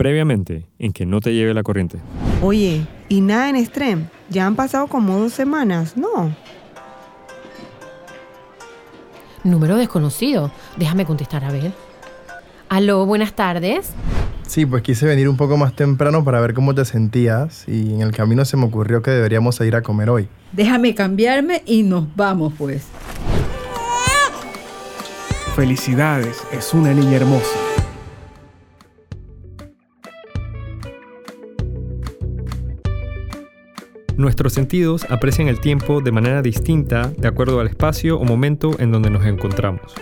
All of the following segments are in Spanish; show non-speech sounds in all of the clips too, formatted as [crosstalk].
Previamente, en que no te lleve la corriente. Oye, ¿y nada en Extreme? Ya han pasado como dos semanas, ¿no? Número desconocido. Déjame contestar a ver. Aló, buenas tardes. Sí, pues quise venir un poco más temprano para ver cómo te sentías y en el camino se me ocurrió que deberíamos ir a comer hoy. Déjame cambiarme y nos vamos pues. Felicidades, es una niña hermosa. Nuestros sentidos aprecian el tiempo de manera distinta de acuerdo al espacio o momento en donde nos encontramos.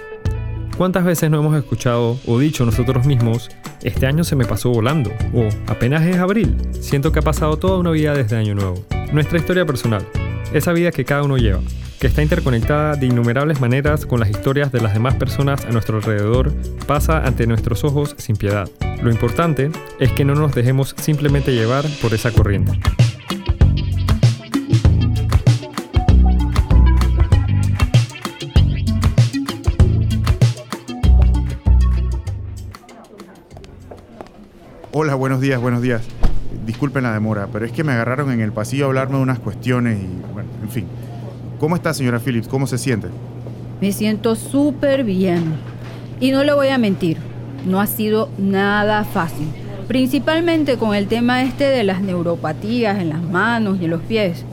¿Cuántas veces no hemos escuchado o dicho nosotros mismos, este año se me pasó volando? O apenas es abril, siento que ha pasado toda una vida desde Año Nuevo. Nuestra historia personal, esa vida que cada uno lleva, que está interconectada de innumerables maneras con las historias de las demás personas a nuestro alrededor, pasa ante nuestros ojos sin piedad. Lo importante es que no nos dejemos simplemente llevar por esa corriente. Hola, buenos días, buenos días. Disculpen la demora, pero es que me agarraron en el pasillo a hablarme de unas cuestiones y, bueno, en fin. ¿Cómo está, señora Phillips? ¿Cómo se siente? Me siento súper bien. Y no le voy a mentir, no ha sido nada fácil. Principalmente con el tema este de las neuropatías en las manos y en los pies.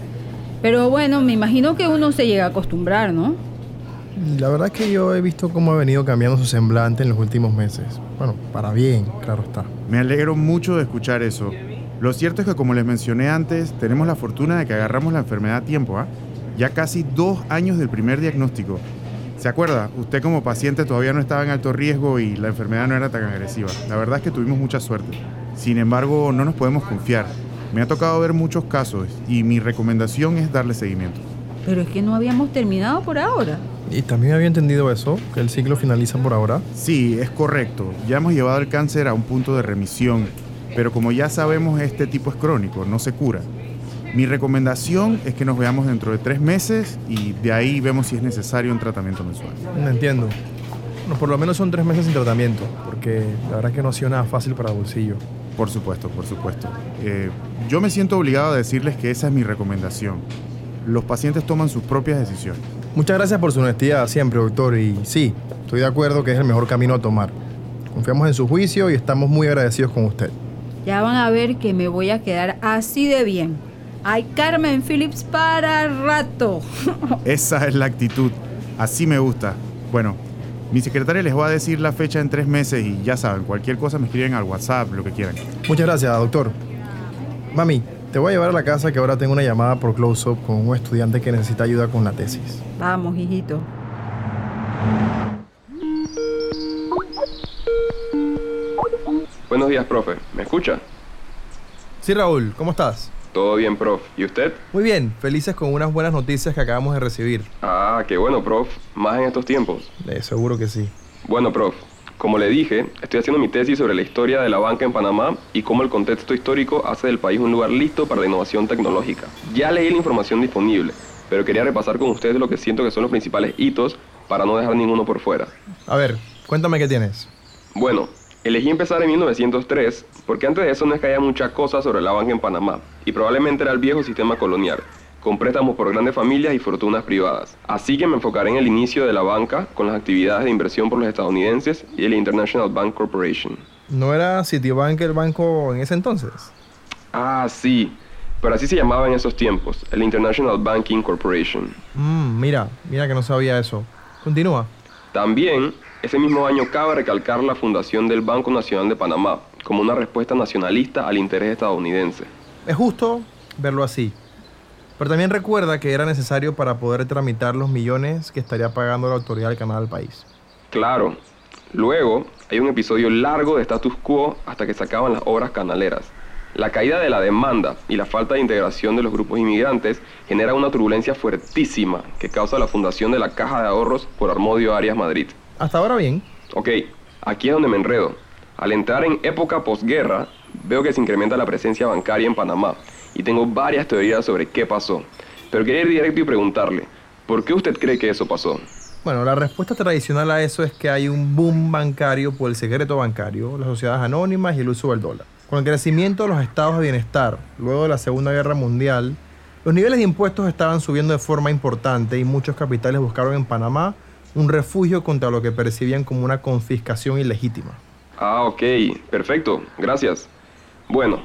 Pero bueno, me imagino que uno se llega a acostumbrar, ¿no? La verdad es que yo he visto cómo ha venido cambiando su semblante en los últimos meses. Bueno, para bien, claro está. Me alegro mucho de escuchar eso. Lo cierto es que, como les mencioné antes, tenemos la fortuna de que agarramos la enfermedad a tiempo, ¿ah? Ya casi dos años del primer diagnóstico. ¿Se acuerda? Usted como paciente todavía no estaba en alto riesgo y la enfermedad no era tan agresiva. La verdad es que tuvimos mucha suerte. Sin embargo, no nos podemos confiar. Me ha tocado ver muchos casos y mi recomendación es darle seguimiento. Pero es que no habíamos terminado por ahora. ¿Y también había entendido eso? ¿Que el ciclo finaliza por ahora? Sí, es correcto. Ya hemos llevado el cáncer a un punto de remisión, pero como ya sabemos, este tipo es crónico, no se cura. Mi recomendación es que nos veamos dentro de tres meses y de ahí vemos si es necesario un tratamiento mensual. No entiendo. Bueno, por lo menos son tres meses sin tratamiento, porque la verdad es que no ha sido nada fácil para bolsillo. Por supuesto, por supuesto. Eh, yo me siento obligado a decirles que esa es mi recomendación. Los pacientes toman sus propias decisiones. Muchas gracias por su honestidad siempre, doctor. Y sí, estoy de acuerdo que es el mejor camino a tomar. Confiamos en su juicio y estamos muy agradecidos con usted. Ya van a ver que me voy a quedar así de bien. Hay Carmen Phillips para rato. [laughs] Esa es la actitud. Así me gusta. Bueno, mi secretaria les va a decir la fecha en tres meses y ya saben, cualquier cosa me escriben al WhatsApp, lo que quieran. Muchas gracias, doctor. Mami, te voy a llevar a la casa que ahora tengo una llamada por close-up con un estudiante que necesita ayuda con la tesis. Vamos, hijito. Buenos días, profe. ¿Me escucha? Sí, Raúl, ¿cómo estás? Todo bien, prof. ¿Y usted? Muy bien, felices con unas buenas noticias que acabamos de recibir. Ah, qué bueno, prof. Más en estos tiempos. Eh, seguro que sí. Bueno, prof. Como le dije, estoy haciendo mi tesis sobre la historia de la banca en Panamá y cómo el contexto histórico hace del país un lugar listo para la innovación tecnológica. Ya leí la información disponible, pero quería repasar con ustedes lo que siento que son los principales hitos para no dejar ninguno por fuera. A ver, cuéntame qué tienes. Bueno, elegí empezar en 1903 porque antes de eso no es que haya mucha cosa sobre la banca en Panamá y probablemente era el viejo sistema colonial con préstamos por grandes familias y fortunas privadas. Así que me enfocaré en el inicio de la banca con las actividades de inversión por los estadounidenses y el International Bank Corporation. ¿No era Citibank el banco en ese entonces? Ah, sí, pero así se llamaba en esos tiempos, el International Banking Corporation. Mm, mira, mira que no sabía eso. Continúa. También, ese mismo año cabe recalcar la fundación del Banco Nacional de Panamá como una respuesta nacionalista al interés estadounidense. Es justo verlo así. Pero también recuerda que era necesario para poder tramitar los millones que estaría pagando la autoridad del canal al país. Claro. Luego, hay un episodio largo de status quo hasta que se acaban las obras canaleras. La caída de la demanda y la falta de integración de los grupos inmigrantes genera una turbulencia fuertísima que causa la fundación de la Caja de Ahorros por Armodio Arias Madrid. Hasta ahora bien. Ok, aquí es donde me enredo. Al entrar en época posguerra, veo que se incrementa la presencia bancaria en Panamá y tengo varias teorías sobre qué pasó. Pero quería ir directo y preguntarle, ¿por qué usted cree que eso pasó? Bueno, la respuesta tradicional a eso es que hay un boom bancario por el secreto bancario, las sociedades anónimas y el uso del dólar. Con el crecimiento de los estados de bienestar luego de la Segunda Guerra Mundial, los niveles de impuestos estaban subiendo de forma importante y muchos capitales buscaron en Panamá un refugio contra lo que percibían como una confiscación ilegítima. Ah, ok, perfecto, gracias. Bueno,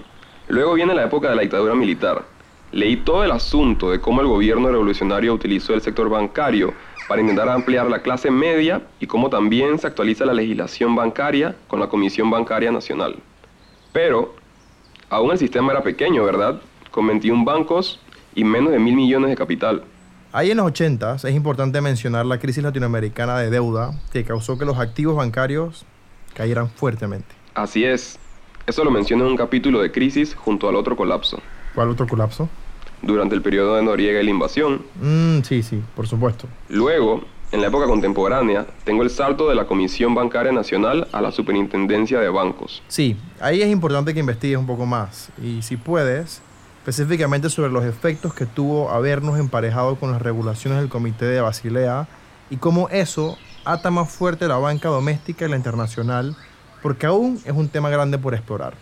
luego viene la época de la dictadura militar. Leí todo el asunto de cómo el gobierno revolucionario utilizó el sector bancario para intentar ampliar la clase media y cómo también se actualiza la legislación bancaria con la Comisión Bancaria Nacional. Pero, aún el sistema era pequeño, ¿verdad? Con 21 bancos y menos de mil millones de capital. Ahí en los 80 es importante mencionar la crisis latinoamericana de deuda que causó que los activos bancarios cayeran fuertemente. Así es. Eso lo menciono en un capítulo de Crisis junto al otro colapso. ¿Cuál otro colapso? Durante el periodo de Noriega y la invasión. Mm, sí, sí, por supuesto. Luego, en la época contemporánea, tengo el salto de la Comisión Bancaria Nacional a la Superintendencia de Bancos. Sí, ahí es importante que investigues un poco más. Y si puedes, específicamente sobre los efectos que tuvo habernos emparejado con las regulaciones del Comité de Basilea y cómo eso ata más fuerte la banca doméstica y la internacional, porque aún es un tema grande por explorar.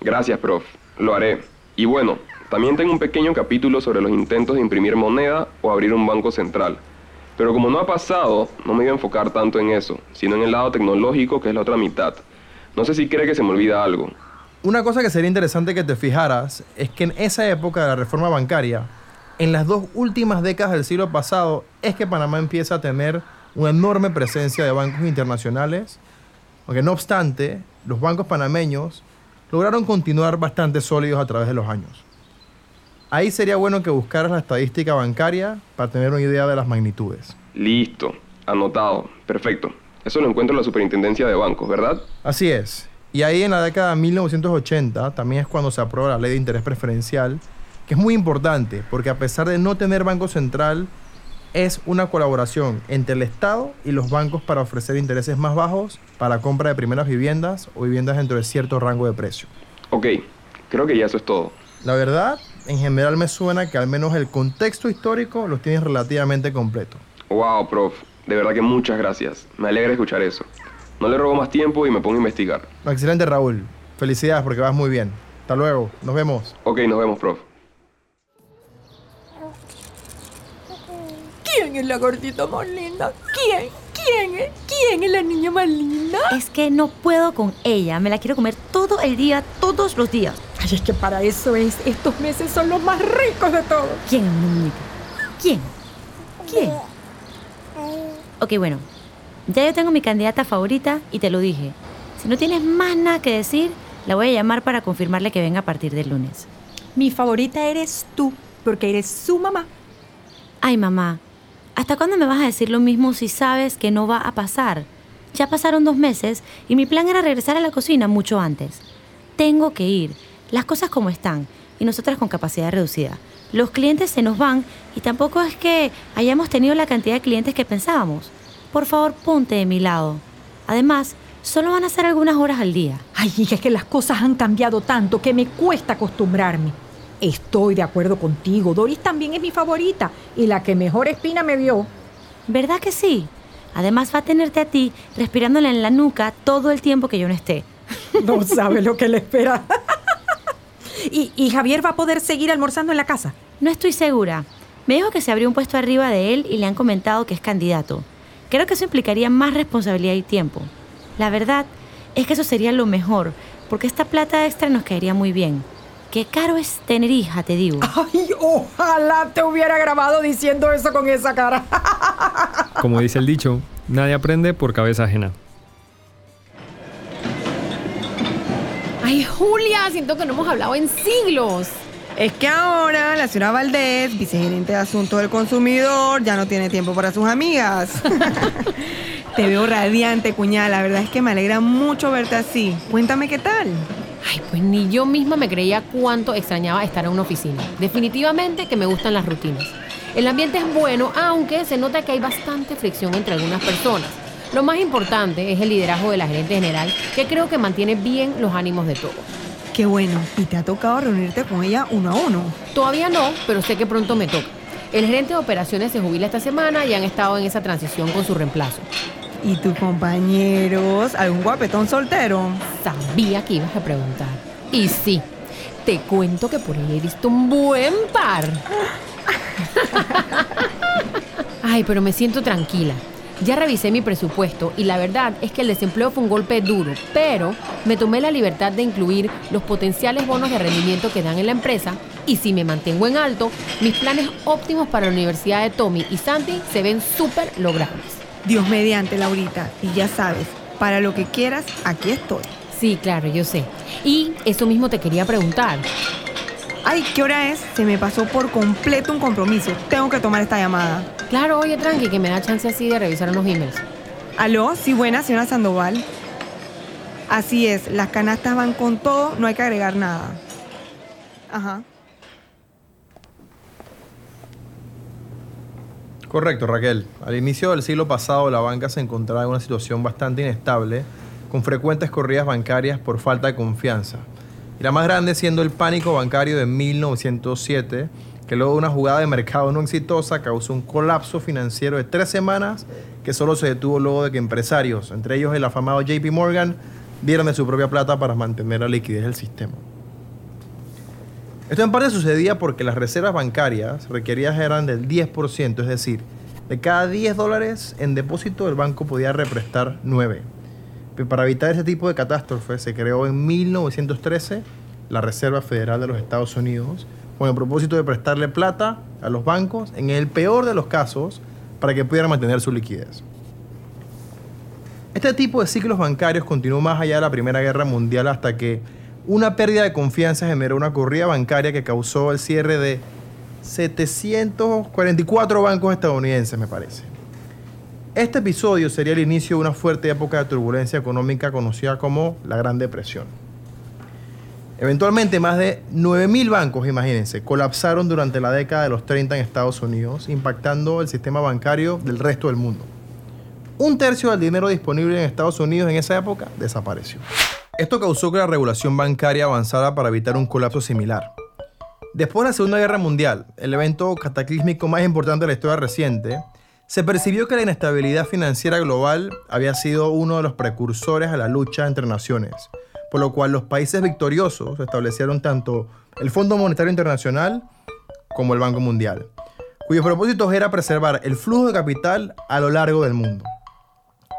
Gracias, prof. Lo haré. Y bueno, también tengo un pequeño capítulo sobre los intentos de imprimir moneda o abrir un banco central. Pero como no ha pasado, no me voy a enfocar tanto en eso, sino en el lado tecnológico, que es la otra mitad. No sé si cree que se me olvida algo. Una cosa que sería interesante que te fijaras es que en esa época de la reforma bancaria, en las dos últimas décadas del siglo pasado, es que Panamá empieza a tener una enorme presencia de bancos internacionales, aunque no obstante, los bancos panameños lograron continuar bastante sólidos a través de los años. Ahí sería bueno que buscaras la estadística bancaria para tener una idea de las magnitudes. Listo, anotado, perfecto. Eso lo encuentro en la Superintendencia de Bancos, ¿verdad? Así es. Y ahí en la década de 1980 también es cuando se aprueba la ley de interés preferencial, que es muy importante porque a pesar de no tener banco central, es una colaboración entre el Estado y los bancos para ofrecer intereses más bajos para compra de primeras viviendas o viviendas dentro de cierto rango de precio. Ok, creo que ya eso es todo. La verdad, en general me suena que al menos el contexto histórico lo tienes relativamente completo. Wow, prof. De verdad que muchas gracias. Me alegra escuchar eso. No le robo más tiempo y me pongo a investigar. Excelente, Raúl. Felicidades porque vas muy bien. Hasta luego. Nos vemos. Ok, nos vemos, prof. ¿Quién es la gordita más linda? ¿Quién? ¿Quién es? ¿Quién es la niña más linda? Es que no puedo con ella. Me la quiero comer todo el día, todos los días. Ay, es que para eso es. Estos meses son los más ricos de todos. ¿Quién, muñeca? ¿Quién? ¿Quién? Ok, bueno. Ya yo tengo mi candidata favorita y te lo dije. Si no tienes más nada que decir, la voy a llamar para confirmarle que venga a partir del lunes. Mi favorita eres tú, porque eres su mamá. Ay, mamá, ¿hasta cuándo me vas a decir lo mismo si sabes que no va a pasar? Ya pasaron dos meses y mi plan era regresar a la cocina mucho antes. Tengo que ir, las cosas como están, y nosotras con capacidad reducida. Los clientes se nos van y tampoco es que hayamos tenido la cantidad de clientes que pensábamos. Por favor, ponte de mi lado. Además, solo van a ser algunas horas al día. Ay, hija, es que las cosas han cambiado tanto que me cuesta acostumbrarme. Estoy de acuerdo contigo. Doris también es mi favorita y la que mejor espina me vio. ¿Verdad que sí? Además va a tenerte a ti respirándole en la nuca todo el tiempo que yo no esté. [laughs] No sabe lo que le espera. [laughs] ¿Y, ¿Y Javier va a poder seguir almorzando en la casa? No estoy segura. Me dijo que se abrió un puesto arriba de él y le han comentado que es candidato. Creo que eso implicaría más responsabilidad y tiempo. La verdad es que eso sería lo mejor, porque esta plata extra nos caería muy bien. Qué caro es tener hija, te digo. Ay, ojalá te hubiera grabado diciendo eso con esa cara. [laughs] Como dice el dicho, nadie aprende por cabeza ajena. Ay, Julia, siento que no hemos hablado en siglos. Es que ahora la señora Valdés, vicegerente de Asuntos del Consumidor, ya no tiene tiempo para sus amigas. [laughs] Te veo radiante, cuñada. La verdad es que me alegra mucho verte así. Cuéntame qué tal. Ay, pues ni yo misma me creía cuánto extrañaba estar en una oficina. Definitivamente que me gustan las rutinas. El ambiente es bueno, aunque se nota que hay bastante fricción entre algunas personas. Lo más importante es el liderazgo de la gerente general, que creo que mantiene bien los ánimos de todos. Qué bueno. ¿Y te ha tocado reunirte con ella uno a uno? Todavía no, pero sé que pronto me toca. El gerente de operaciones se jubila esta semana y han estado en esa transición con su reemplazo. ¿Y tus compañeros? ¿Algún guapetón soltero? Sabía que ibas a preguntar. Y sí, te cuento que por ahí he visto un buen par. Ay, pero me siento tranquila. Ya revisé mi presupuesto y la verdad es que el desempleo fue un golpe duro, pero me tomé la libertad de incluir los potenciales bonos de rendimiento que dan en la empresa y si me mantengo en alto, mis planes óptimos para la universidad de Tommy y Santi se ven súper logrables. Dios mediante, Laurita. Y ya sabes, para lo que quieras, aquí estoy. Sí, claro, yo sé. Y eso mismo te quería preguntar. Ay, ¿qué hora es? Se me pasó por completo un compromiso. Tengo que tomar esta llamada. Claro, oye, tranqui, que me da chance así de revisar unos emails. ¿Aló? Sí, buena, señora Sandoval. Así es, las canastas van con todo, no hay que agregar nada. Ajá. Correcto, Raquel. Al inicio del siglo pasado, la banca se encontraba en una situación bastante inestable, con frecuentes corridas bancarias por falta de confianza. Y la más grande siendo el pánico bancario de 1907, que luego de una jugada de mercado no exitosa causó un colapso financiero de tres semanas que solo se detuvo luego de que empresarios, entre ellos el afamado JP Morgan, dieron de su propia plata para mantener la liquidez del sistema. Esto en parte sucedía porque las reservas bancarias requeridas eran del 10%, es decir, de cada 10 dólares en depósito el banco podía represtar 9. Pero para evitar ese tipo de catástrofes se creó en 1913 la Reserva Federal de los Estados Unidos con el propósito de prestarle plata a los bancos en el peor de los casos para que pudieran mantener su liquidez. Este tipo de ciclos bancarios continuó más allá de la Primera Guerra Mundial hasta que una pérdida de confianza generó una corrida bancaria que causó el cierre de 744 bancos estadounidenses, me parece. Este episodio sería el inicio de una fuerte época de turbulencia económica conocida como la Gran Depresión. Eventualmente más de 9.000 bancos, imagínense, colapsaron durante la década de los 30 en Estados Unidos, impactando el sistema bancario del resto del mundo. Un tercio del dinero disponible en Estados Unidos en esa época desapareció. Esto causó que la regulación bancaria avanzara para evitar un colapso similar. Después de la Segunda Guerra Mundial, el evento cataclísmico más importante de la historia reciente, se percibió que la inestabilidad financiera global había sido uno de los precursores a la lucha entre naciones, por lo cual los países victoriosos establecieron tanto el Fondo Monetario Internacional como el Banco Mundial, cuyos propósitos era preservar el flujo de capital a lo largo del mundo.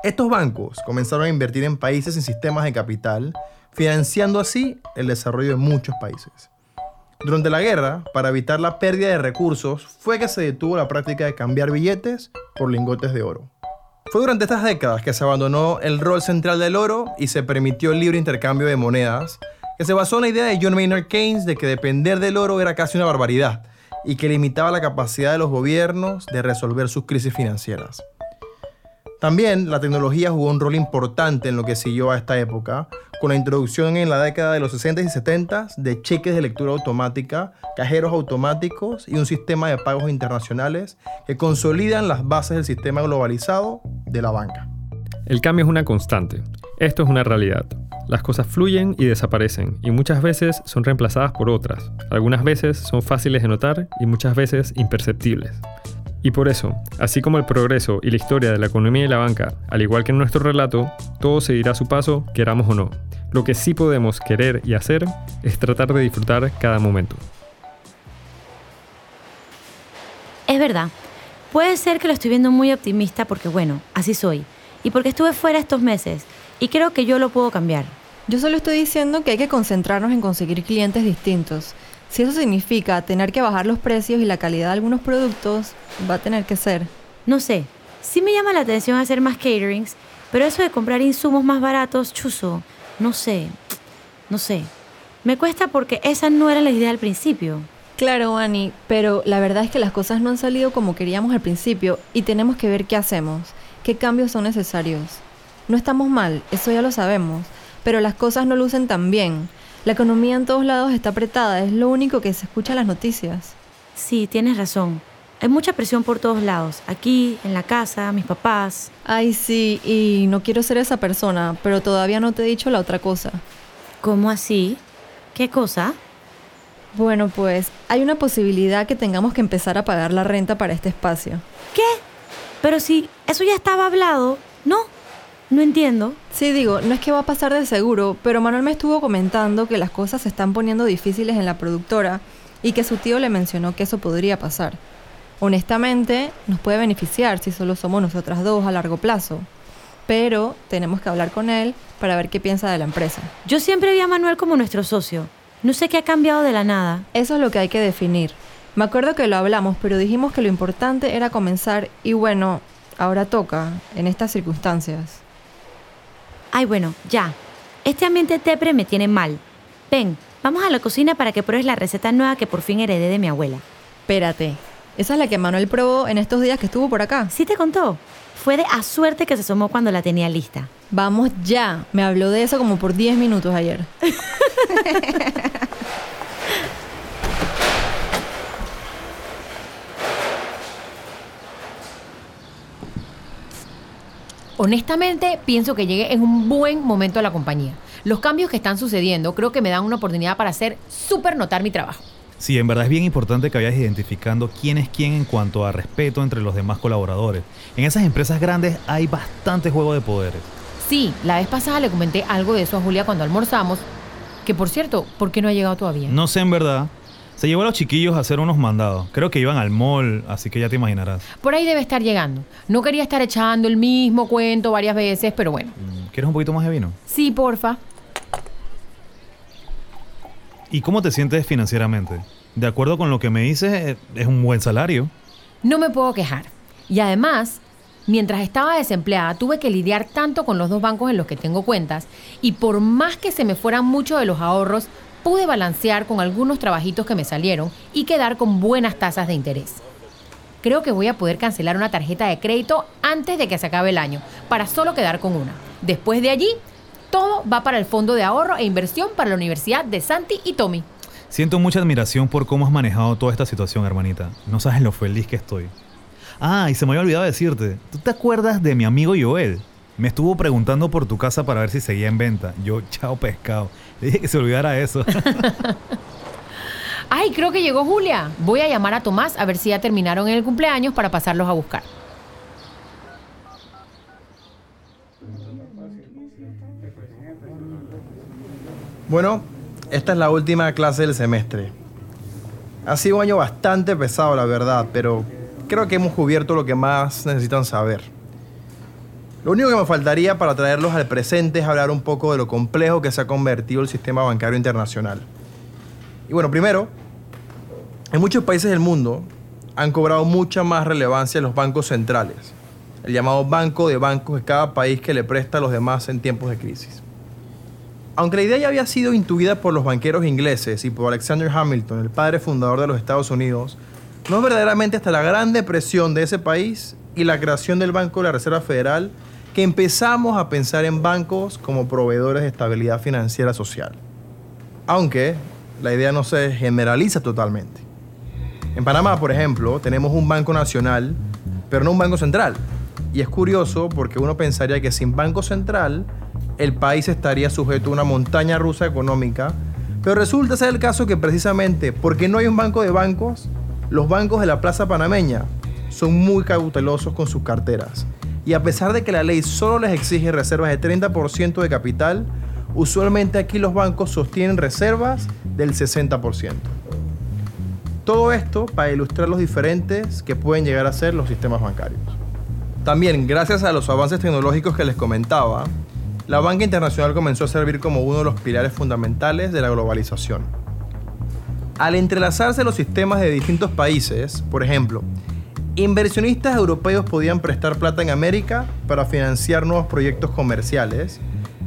Estos bancos comenzaron a invertir en países en sistemas de capital, financiando así el desarrollo de muchos países. Durante la guerra, para evitar la pérdida de recursos, fue que se detuvo la práctica de cambiar billetes por lingotes de oro. Fue durante estas décadas que se abandonó el rol central del oro y se permitió el libre intercambio de monedas, que se basó en la idea de John Maynard Keynes de que depender del oro era casi una barbaridad y que limitaba la capacidad de los gobiernos de resolver sus crisis financieras. También la tecnología jugó un rol importante en lo que siguió a esta época, con la introducción en la década de los 60 y 70 de cheques de lectura automática, cajeros automáticos y un sistema de pagos internacionales que consolidan las bases del sistema globalizado de la banca. El cambio es una constante. Esto es una realidad. Las cosas fluyen y desaparecen, y muchas veces son reemplazadas por otras. Algunas veces son fáciles de notar y muchas veces imperceptibles. Y por eso, así como el progreso y la historia de la economía y la banca, al igual que en nuestro relato, todo seguirá a su paso, queramos o no. Lo que sí podemos querer y hacer es tratar de disfrutar cada momento. Es verdad. Puede ser que lo estoy viendo muy optimista porque, bueno, así soy. Y porque estuve fuera estos meses. Y creo que yo lo puedo cambiar. Yo solo estoy diciendo que hay que concentrarnos en conseguir clientes distintos. Si eso significa tener que bajar los precios y la calidad de algunos productos, va a tener que ser. No sé, sí me llama la atención hacer más caterings, pero eso de comprar insumos más baratos, chuzo, no sé, no sé. Me cuesta porque esa no era la idea al principio. Claro, Annie, pero la verdad es que las cosas no han salido como queríamos al principio y tenemos que ver qué hacemos, qué cambios son necesarios. No estamos mal, eso ya lo sabemos, pero las cosas no lucen tan bien. La economía en todos lados está apretada, es lo único que se escucha en las noticias. Sí, tienes razón. Hay mucha presión por todos lados. Aquí, en la casa, mis papás. Ay, sí, y no quiero ser esa persona, pero todavía no te he dicho la otra cosa. ¿Cómo así? ¿Qué cosa? Bueno, pues hay una posibilidad que tengamos que empezar a pagar la renta para este espacio. ¿Qué? Pero si eso ya estaba hablado, ¿no? No entiendo. Sí, digo, no es que va a pasar de seguro, pero Manuel me estuvo comentando que las cosas se están poniendo difíciles en la productora y que su tío le mencionó que eso podría pasar. Honestamente, nos puede beneficiar si solo somos nosotras dos a largo plazo, pero tenemos que hablar con él para ver qué piensa de la empresa. Yo siempre vi a Manuel como nuestro socio. No sé qué ha cambiado de la nada. Eso es lo que hay que definir. Me acuerdo que lo hablamos, pero dijimos que lo importante era comenzar y bueno, ahora toca, en estas circunstancias. Ay, bueno, ya. Este ambiente tepre me tiene mal. Ven, vamos a la cocina para que pruebes la receta nueva que por fin heredé de mi abuela. Espérate, esa es la que Manuel probó en estos días que estuvo por acá. ¿Sí te contó? Fue de a suerte que se asomó cuando la tenía lista. Vamos ya. Me habló de eso como por 10 minutos ayer. [laughs] Honestamente, pienso que llegué en un buen momento a la compañía. Los cambios que están sucediendo creo que me dan una oportunidad para hacer súper notar mi trabajo. Sí, en verdad es bien importante que vayas identificando quién es quién en cuanto a respeto entre los demás colaboradores. En esas empresas grandes hay bastante juego de poderes. Sí, la vez pasada le comenté algo de eso a Julia cuando almorzamos, que por cierto, ¿por qué no ha llegado todavía? No sé en verdad. Se llevó a los chiquillos a hacer unos mandados. Creo que iban al mall, así que ya te imaginarás. Por ahí debe estar llegando. No quería estar echando el mismo cuento varias veces, pero bueno. ¿Quieres un poquito más de vino? Sí, porfa. ¿Y cómo te sientes financieramente? De acuerdo con lo que me dices, eh, es un buen salario. No me puedo quejar. Y además, mientras estaba desempleada, tuve que lidiar tanto con los dos bancos en los que tengo cuentas y por más que se me fueran muchos de los ahorros, pude balancear con algunos trabajitos que me salieron y quedar con buenas tasas de interés. Creo que voy a poder cancelar una tarjeta de crédito antes de que se acabe el año, para solo quedar con una. Después de allí, todo va para el fondo de ahorro e inversión para la Universidad de Santi y Tommy. Siento mucha admiración por cómo has manejado toda esta situación, hermanita. No sabes lo feliz que estoy. Ah, y se me había olvidado decirte. ¿Tú te acuerdas de mi amigo Joel? Me estuvo preguntando por tu casa para ver si seguía en venta. Yo, chao pescado. Le dije que se olvidara eso. [laughs] Ay, creo que llegó Julia. Voy a llamar a Tomás a ver si ya terminaron el cumpleaños para pasarlos a buscar. Bueno, esta es la última clase del semestre. Ha sido un año bastante pesado, la verdad, pero creo que hemos cubierto lo que más necesitan saber. Lo único que me faltaría para traerlos al presente es hablar un poco de lo complejo que se ha convertido el sistema bancario internacional. Y bueno, primero, en muchos países del mundo han cobrado mucha más relevancia los bancos centrales, el llamado banco de bancos de cada país que le presta a los demás en tiempos de crisis. Aunque la idea ya había sido intuida por los banqueros ingleses y por Alexander Hamilton, el padre fundador de los Estados Unidos, no es verdaderamente hasta la gran depresión de ese país y la creación del Banco de la Reserva Federal que empezamos a pensar en bancos como proveedores de estabilidad financiera social. Aunque la idea no se generaliza totalmente. En Panamá, por ejemplo, tenemos un banco nacional, pero no un banco central. Y es curioso porque uno pensaría que sin banco central el país estaría sujeto a una montaña rusa económica, pero resulta ser el caso que precisamente porque no hay un banco de bancos, los bancos de la plaza panameña son muy cautelosos con sus carteras. Y a pesar de que la ley solo les exige reservas de 30% de capital, usualmente aquí los bancos sostienen reservas del 60%. Todo esto para ilustrar los diferentes que pueden llegar a ser los sistemas bancarios. También, gracias a los avances tecnológicos que les comentaba, la banca internacional comenzó a servir como uno de los pilares fundamentales de la globalización. Al entrelazarse los sistemas de distintos países, por ejemplo, inversionistas europeos podían prestar plata en América para financiar nuevos proyectos comerciales,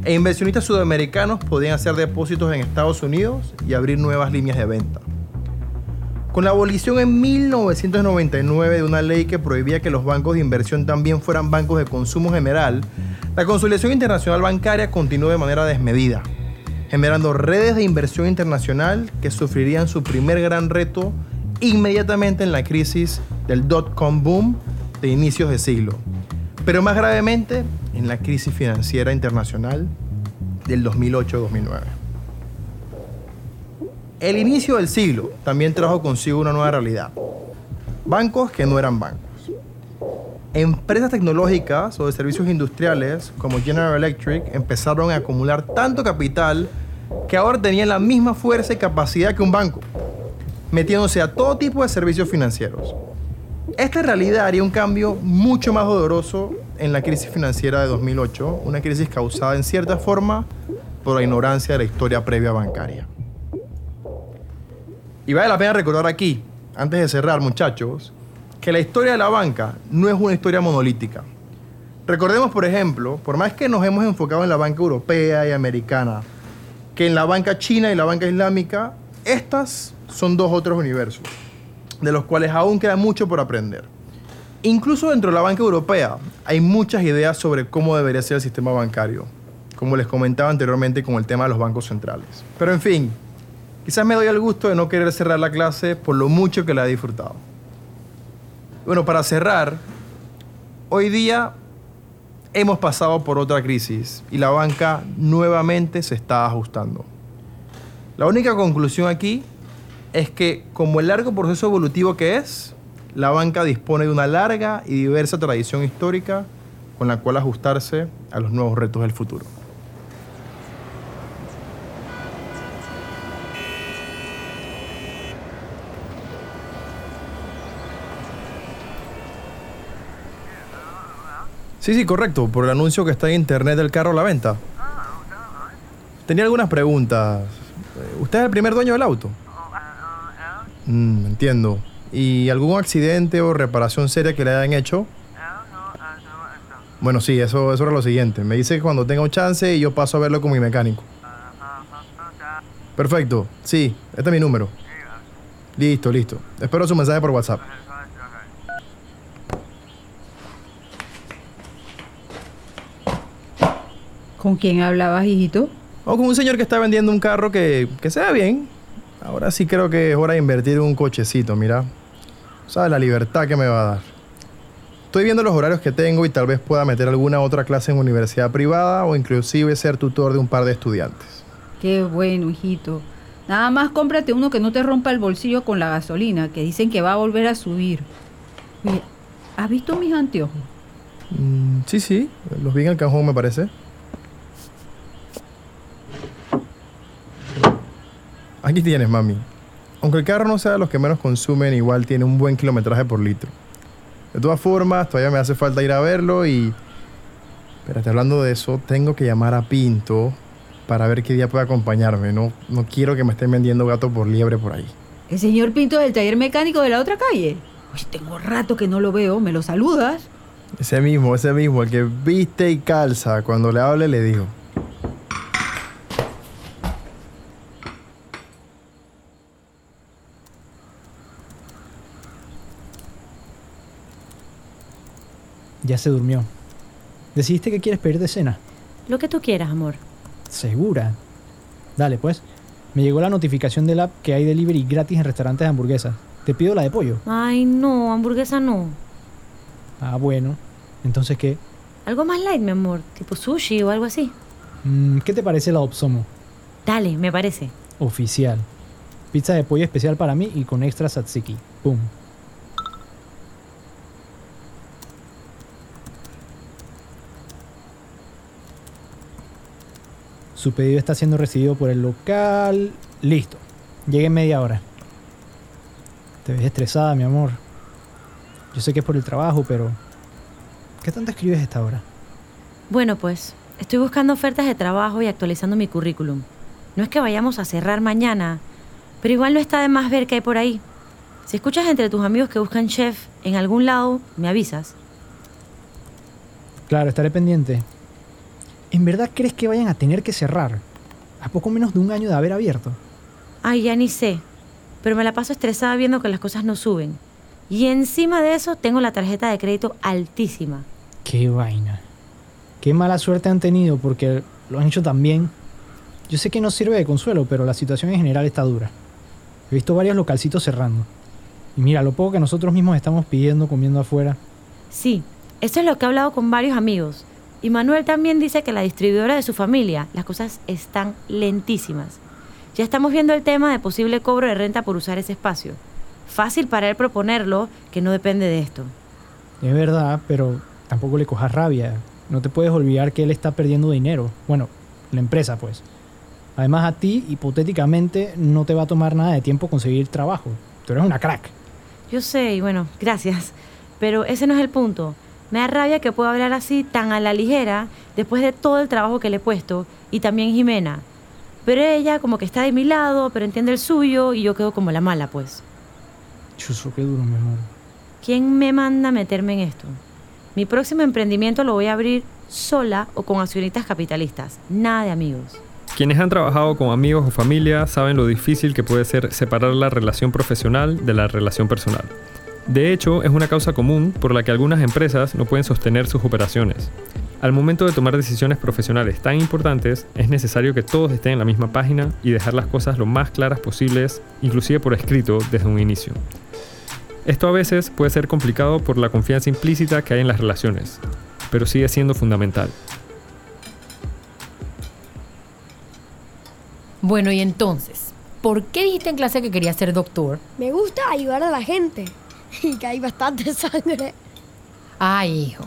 e inversionistas sudamericanos podían hacer depósitos en Estados Unidos y abrir nuevas líneas de venta. Con la abolición en 1999 de una ley que prohibía que los bancos de inversión también fueran bancos de consumo general, la consolidación internacional bancaria continuó de manera desmedida, generando redes de inversión internacional que sufrirían su primer gran reto inmediatamente en la crisis del dot-com boom de inicios de siglo, pero más gravemente en la crisis financiera internacional del 2008-2009. El inicio del siglo también trajo consigo una nueva realidad. Bancos que no eran bancos. empresas tecnológicas o de servicios industriales como General Electric empezaron a acumular tanto capital que ahora tenían la misma fuerza y capacidad que un banco, metiéndose a todo tipo de servicios financieros. Esta realidad haría un cambio mucho más doloroso en la crisis financiera de 2008, una crisis causada en cierta forma por la ignorancia de la historia previa bancaria. Y vale la pena recordar aquí, antes de cerrar muchachos, que la historia de la banca no es una historia monolítica. Recordemos, por ejemplo, por más que nos hemos enfocado en la banca europea y americana, que en la banca china y la banca islámica, estas son dos otros universos, de los cuales aún queda mucho por aprender. Incluso dentro de la banca europea hay muchas ideas sobre cómo debería ser el sistema bancario, como les comentaba anteriormente con el tema de los bancos centrales. Pero en fin, quizás me doy el gusto de no querer cerrar la clase por lo mucho que la he disfrutado. Bueno, para cerrar, hoy día hemos pasado por otra crisis y la banca nuevamente se está ajustando. La única conclusión aquí es que como el largo proceso evolutivo que es, la banca dispone de una larga y diversa tradición histórica con la cual ajustarse a los nuevos retos del futuro. Sí, sí, correcto, por el anuncio que está en internet del carro a la venta. Tenía algunas preguntas. ¿Usted es el primer dueño del auto? Mm, entiendo. ¿Y algún accidente o reparación seria que le hayan hecho? Bueno, sí, eso, eso era lo siguiente. Me dice que cuando tenga un chance y yo paso a verlo con mi mecánico. Perfecto, sí, este es mi número. Listo, listo. Espero su mensaje por WhatsApp. ¿Con quién hablabas, hijito? O con un señor que está vendiendo un carro que, que se ve bien. Ahora sí creo que es hora de invertir en un cochecito, mira. ¿Sabes la libertad que me va a dar? Estoy viendo los horarios que tengo y tal vez pueda meter alguna otra clase en universidad privada o inclusive ser tutor de un par de estudiantes. Qué bueno, hijito. Nada más cómprate uno que no te rompa el bolsillo con la gasolina, que dicen que va a volver a subir. Oye, ¿has visto mis anteojos? Mm, sí, sí, los vi en el cajón me parece. Aquí tienes, mami. Aunque el carro no sea de los que menos consumen, igual tiene un buen kilometraje por litro. De todas formas, todavía me hace falta ir a verlo y... Espérate, hablando de eso, tengo que llamar a Pinto para ver qué día puede acompañarme. No, no quiero que me estén vendiendo gato por liebre por ahí. El señor Pinto del taller mecánico de la otra calle. Oye, tengo rato que no lo veo. ¿Me lo saludas? Ese mismo, ese mismo, el que viste y calza. Cuando le hable le digo. Ya se durmió. ¿Decidiste que quieres pedir de cena? Lo que tú quieras, amor. ¿Segura? Dale, pues. Me llegó la notificación del app que hay delivery gratis en restaurantes de hamburguesas. Te pido la de pollo. Ay, no, hamburguesa no. Ah, bueno. Entonces, ¿qué? Algo más light, mi amor. Tipo sushi o algo así. Mm, ¿Qué te parece la Opsomo? Dale, me parece. Oficial. Pizza de pollo especial para mí y con extra tzatziki. Pum. Su pedido está siendo recibido por el local. Listo. Llegué en media hora. Te ves estresada, mi amor. Yo sé que es por el trabajo, pero... ¿Qué tanto escribes a esta hora? Bueno, pues, estoy buscando ofertas de trabajo y actualizando mi currículum. No es que vayamos a cerrar mañana, pero igual no está de más ver qué hay por ahí. Si escuchas entre tus amigos que buscan chef en algún lado, me avisas. Claro, estaré pendiente. ¿En verdad crees que vayan a tener que cerrar? A poco menos de un año de haber abierto. Ay, ya ni sé. Pero me la paso estresada viendo que las cosas no suben. Y encima de eso tengo la tarjeta de crédito altísima. Qué vaina. Qué mala suerte han tenido porque lo han hecho tan bien. Yo sé que no sirve de consuelo, pero la situación en general está dura. He visto varios localcitos cerrando. Y mira, lo poco que nosotros mismos estamos pidiendo comiendo afuera. Sí, eso es lo que he hablado con varios amigos. Y Manuel también dice que la distribuidora de su familia, las cosas están lentísimas. Ya estamos viendo el tema de posible cobro de renta por usar ese espacio. Fácil para él proponerlo, que no depende de esto. Es verdad, pero tampoco le cojas rabia. No te puedes olvidar que él está perdiendo dinero. Bueno, la empresa pues. Además a ti, hipotéticamente, no te va a tomar nada de tiempo conseguir trabajo. Tú eres una crack. Yo sé, y bueno, gracias. Pero ese no es el punto. Me da rabia que pueda hablar así tan a la ligera después de todo el trabajo que le he puesto. Y también Jimena. Pero ella como que está de mi lado, pero entiende el suyo y yo quedo como la mala, pues. Chuso, qué duro, mi amor. ¿Quién me manda a meterme en esto? Mi próximo emprendimiento lo voy a abrir sola o con accionistas capitalistas. Nada de amigos. Quienes han trabajado con amigos o familia saben lo difícil que puede ser separar la relación profesional de la relación personal. De hecho, es una causa común por la que algunas empresas no pueden sostener sus operaciones. Al momento de tomar decisiones profesionales tan importantes, es necesario que todos estén en la misma página y dejar las cosas lo más claras posibles, inclusive por escrito, desde un inicio. Esto a veces puede ser complicado por la confianza implícita que hay en las relaciones, pero sigue siendo fundamental. Bueno, y entonces, ¿por qué dijiste en clase que querías ser doctor? Me gusta ayudar a la gente [laughs] y que hay bastante sangre. Ay, hijo.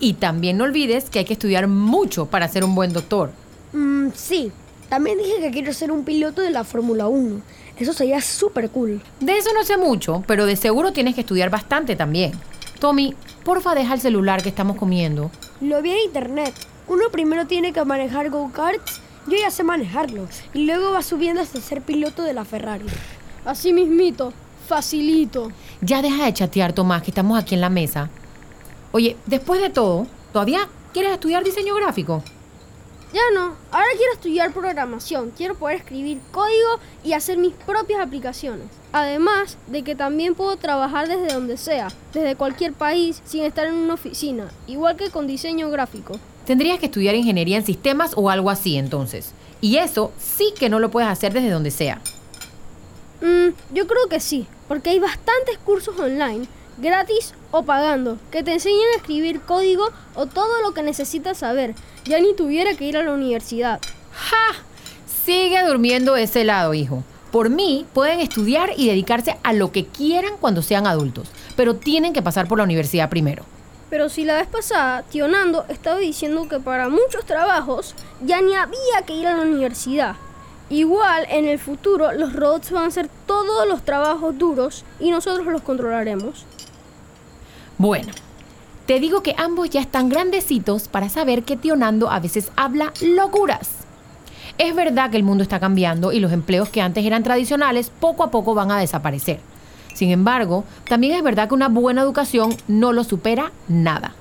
Y también no olvides que hay que estudiar mucho para ser un buen doctor. Mm, sí, también dije que quiero ser un piloto de la Fórmula 1. Eso sería súper cool. De eso no sé mucho, pero de seguro tienes que estudiar bastante también. Tommy, porfa deja el celular que estamos comiendo. Lo vi en internet. Uno primero tiene que manejar go-karts. Yo ya sé manejarlo. Y luego va subiendo hasta ser piloto de la Ferrari. Así mismito. Facilito. Ya deja de chatear, Tomás, que estamos aquí en la mesa. Oye, después de todo, ¿todavía quieres estudiar diseño gráfico? Ya no, ahora quiero estudiar programación, quiero poder escribir código y hacer mis propias aplicaciones. Además de que también puedo trabajar desde donde sea, desde cualquier país, sin estar en una oficina, igual que con diseño gráfico. Tendrías que estudiar ingeniería en sistemas o algo así entonces. Y eso sí que no lo puedes hacer desde donde sea. Mm, yo creo que sí, porque hay bastantes cursos online, gratis o pagando, que te enseñan a escribir código o todo lo que necesitas saber. Ya ni tuviera que ir a la universidad. ¡Ja! Sigue durmiendo ese lado, hijo. Por mí, pueden estudiar y dedicarse a lo que quieran cuando sean adultos, pero tienen que pasar por la universidad primero. Pero si la vez pasada, tío Nando estaba diciendo que para muchos trabajos ya ni había que ir a la universidad. Igual en el futuro los robots van a hacer todos los trabajos duros y nosotros los controlaremos. Bueno, te digo que ambos ya están grandecitos para saber que tío Nando a veces habla locuras. Es verdad que el mundo está cambiando y los empleos que antes eran tradicionales poco a poco van a desaparecer. Sin embargo, también es verdad que una buena educación no lo supera nada.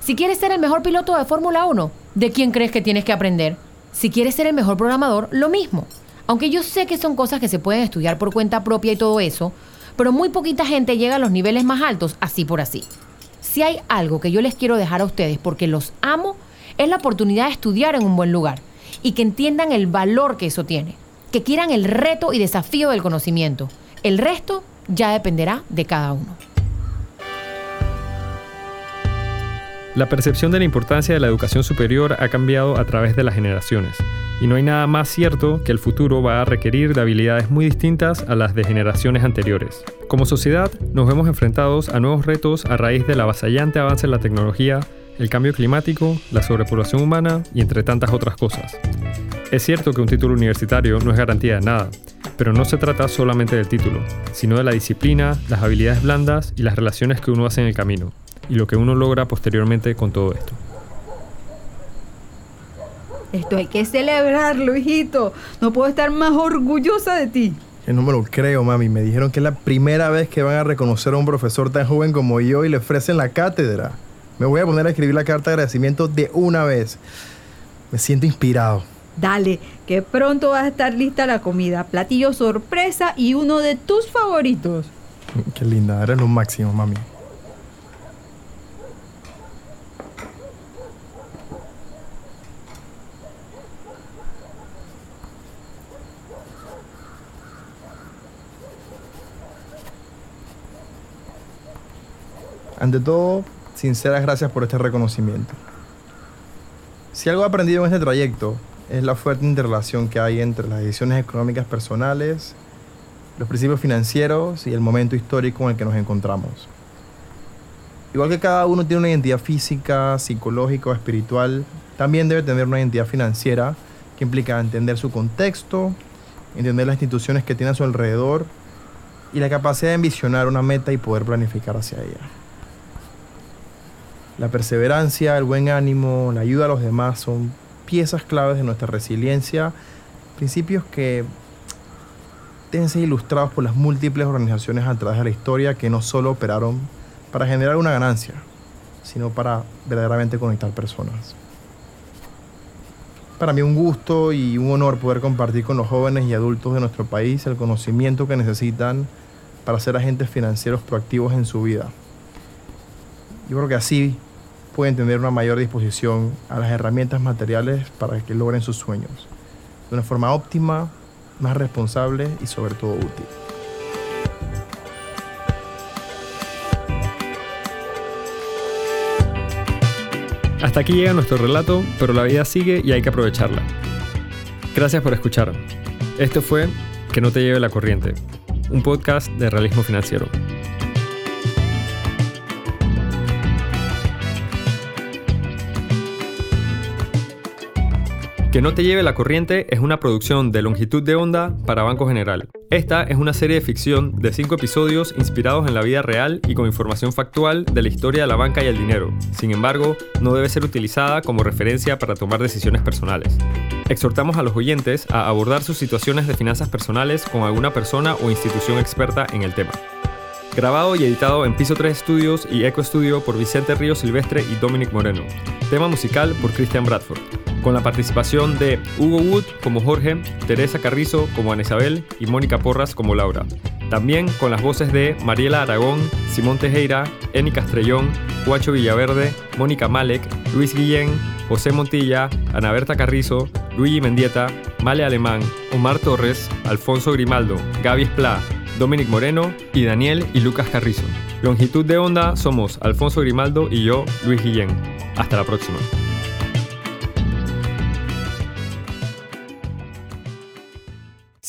Si quieres ser el mejor piloto de Fórmula 1, ¿de quién crees que tienes que aprender? Si quieres ser el mejor programador, lo mismo. Aunque yo sé que son cosas que se pueden estudiar por cuenta propia y todo eso, pero muy poquita gente llega a los niveles más altos así por así. Si hay algo que yo les quiero dejar a ustedes porque los amo, es la oportunidad de estudiar en un buen lugar y que entiendan el valor que eso tiene, que quieran el reto y desafío del conocimiento. El resto ya dependerá de cada uno. La percepción de la importancia de la educación superior ha cambiado a través de las generaciones, y no hay nada más cierto que el futuro va a requerir de habilidades muy distintas a las de generaciones anteriores. Como sociedad, nos vemos enfrentados a nuevos retos a raíz del avasallante avance en la tecnología, el cambio climático, la sobrepoblación humana y entre tantas otras cosas. Es cierto que un título universitario no es garantía de nada, pero no se trata solamente del título, sino de la disciplina, las habilidades blandas y las relaciones que uno hace en el camino, y lo que uno logra posteriormente con todo esto. Esto hay que celebrarlo, hijito. No puedo estar más orgullosa de ti. Que no me lo creo, mami. Me dijeron que es la primera vez que van a reconocer a un profesor tan joven como yo y le ofrecen la cátedra. Me voy a poner a escribir la carta de agradecimiento de una vez. Me siento inspirado. Dale, que pronto va a estar lista la comida. Platillo sorpresa y uno de tus favoritos. Qué linda, eres lo máximo, mami. Ante todo, sinceras gracias por este reconocimiento. Si algo he aprendido en este trayecto es la fuerte interrelación que hay entre las decisiones económicas personales, los principios financieros y el momento histórico en el que nos encontramos. Igual que cada uno tiene una identidad física, psicológica o espiritual, también debe tener una identidad financiera que implica entender su contexto, entender las instituciones que tiene a su alrededor y la capacidad de envisionar una meta y poder planificar hacia ella. La perseverancia, el buen ánimo, la ayuda a los demás son piezas claves de nuestra resiliencia, principios que deben ser ilustrados por las múltiples organizaciones a través de la historia que no solo operaron para generar una ganancia, sino para verdaderamente conectar personas. Para mí un gusto y un honor poder compartir con los jóvenes y adultos de nuestro país el conocimiento que necesitan para ser agentes financieros proactivos en su vida. Yo creo que así pueden tener una mayor disposición a las herramientas materiales para que logren sus sueños de una forma óptima, más responsable y sobre todo útil. Hasta aquí llega nuestro relato, pero la vida sigue y hay que aprovecharla. Gracias por escuchar. Esto fue Que no te lleve la corriente, un podcast de realismo financiero. Que no te lleve la corriente es una producción de longitud de onda para Banco General. Esta es una serie de ficción de cinco episodios inspirados en la vida real y con información factual de la historia de la banca y el dinero. Sin embargo, no debe ser utilizada como referencia para tomar decisiones personales. Exhortamos a los oyentes a abordar sus situaciones de finanzas personales con alguna persona o institución experta en el tema. Grabado y editado en Piso 3 Studios y Eco Studio por Vicente Río Silvestre y Dominic Moreno. Tema musical por Christian Bradford. Con la participación de Hugo Wood como Jorge, Teresa Carrizo como Ana Isabel y Mónica Porras como Laura. También con las voces de Mariela Aragón, Simón Tejera, Eni Castrellón, Guacho Villaverde, Mónica Malek, Luis Guillén, José Montilla, Ana Berta Carrizo, Luigi Mendieta, Male Alemán, Omar Torres, Alfonso Grimaldo, Gaby Esplá, Dominic Moreno y Daniel y Lucas Carrizo. Longitud de onda somos Alfonso Grimaldo y yo, Luis Guillén. Hasta la próxima.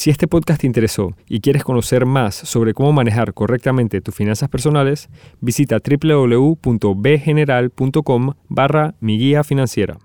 Si este podcast te interesó y quieres conocer más sobre cómo manejar correctamente tus finanzas personales, visita www.bgeneral.com barra mi guía financiera.